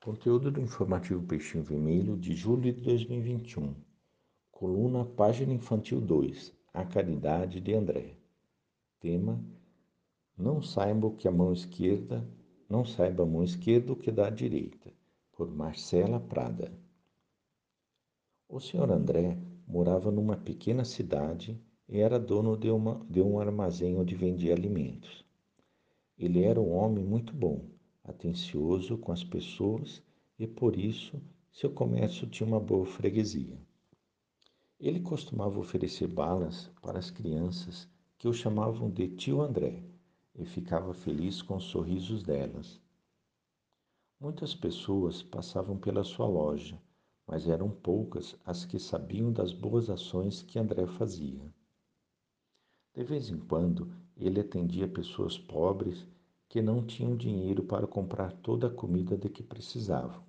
Conteúdo do informativo Peixinho Vermelho de julho de 2021. Coluna Página Infantil 2. A Caridade de André. Tema: Não saiba que a mão esquerda, não saiba a mão esquerda o que dá a direita. Por Marcela Prada. O senhor André morava numa pequena cidade e era dono de, uma, de um armazém onde vendia alimentos. Ele era um homem muito bom atencioso com as pessoas e por isso seu comércio tinha uma boa freguesia. Ele costumava oferecer balas para as crianças que o chamavam de tio André e ficava feliz com os sorrisos delas. Muitas pessoas passavam pela sua loja, mas eram poucas as que sabiam das boas ações que André fazia. De vez em quando, ele atendia pessoas pobres que não tinham dinheiro para comprar toda a comida de que precisavam.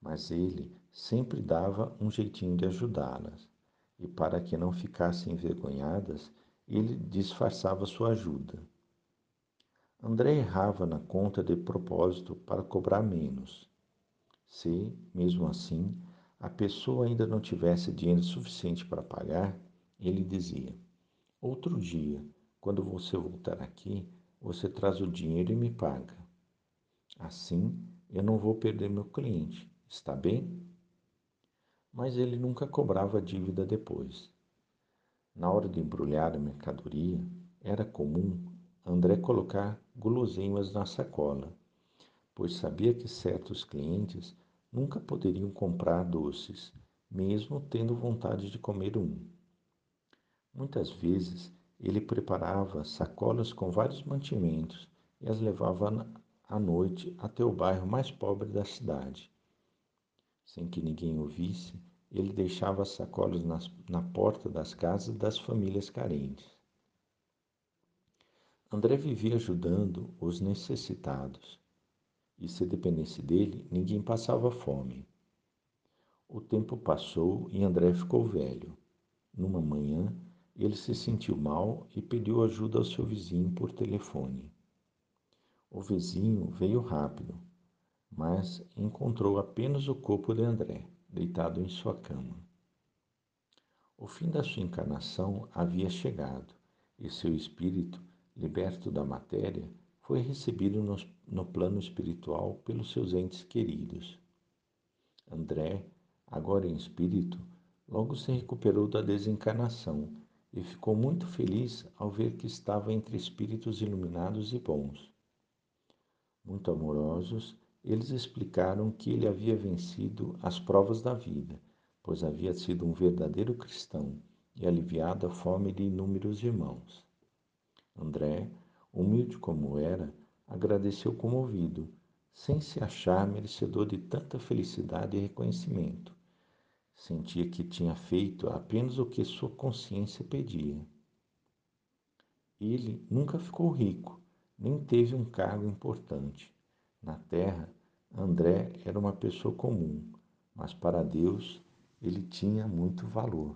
Mas ele sempre dava um jeitinho de ajudá-las, e para que não ficassem envergonhadas, ele disfarçava sua ajuda. André errava na conta de propósito para cobrar menos. Se, mesmo assim, a pessoa ainda não tivesse dinheiro suficiente para pagar, ele dizia: Outro dia, quando você voltar aqui, você traz o dinheiro e me paga. Assim, eu não vou perder meu cliente, está bem? Mas ele nunca cobrava a dívida depois. Na hora de embrulhar a mercadoria, era comum André colocar guloseimas na sacola, pois sabia que certos clientes nunca poderiam comprar doces, mesmo tendo vontade de comer um. Muitas vezes ele preparava sacolas com vários mantimentos e as levava à noite até o bairro mais pobre da cidade. Sem que ninguém o visse, ele deixava as sacolas nas, na porta das casas das famílias carentes. André vivia ajudando os necessitados, e se dependesse dele, ninguém passava fome. O tempo passou e André ficou velho. Numa manhã, ele se sentiu mal e pediu ajuda ao seu vizinho por telefone. O vizinho veio rápido, mas encontrou apenas o corpo de André, deitado em sua cama. O fim da sua encarnação havia chegado e seu espírito, liberto da matéria, foi recebido no, no plano espiritual pelos seus entes queridos. André, agora em espírito, logo se recuperou da desencarnação e ficou muito feliz ao ver que estava entre espíritos iluminados e bons. Muito amorosos, eles explicaram que ele havia vencido as provas da vida, pois havia sido um verdadeiro cristão e aliviado a fome de inúmeros irmãos. André, humilde como era, agradeceu comovido, sem se achar merecedor de tanta felicidade e reconhecimento Sentia que tinha feito apenas o que sua consciência pedia. Ele nunca ficou rico, nem teve um cargo importante. Na terra, André era uma pessoa comum, mas para Deus ele tinha muito valor.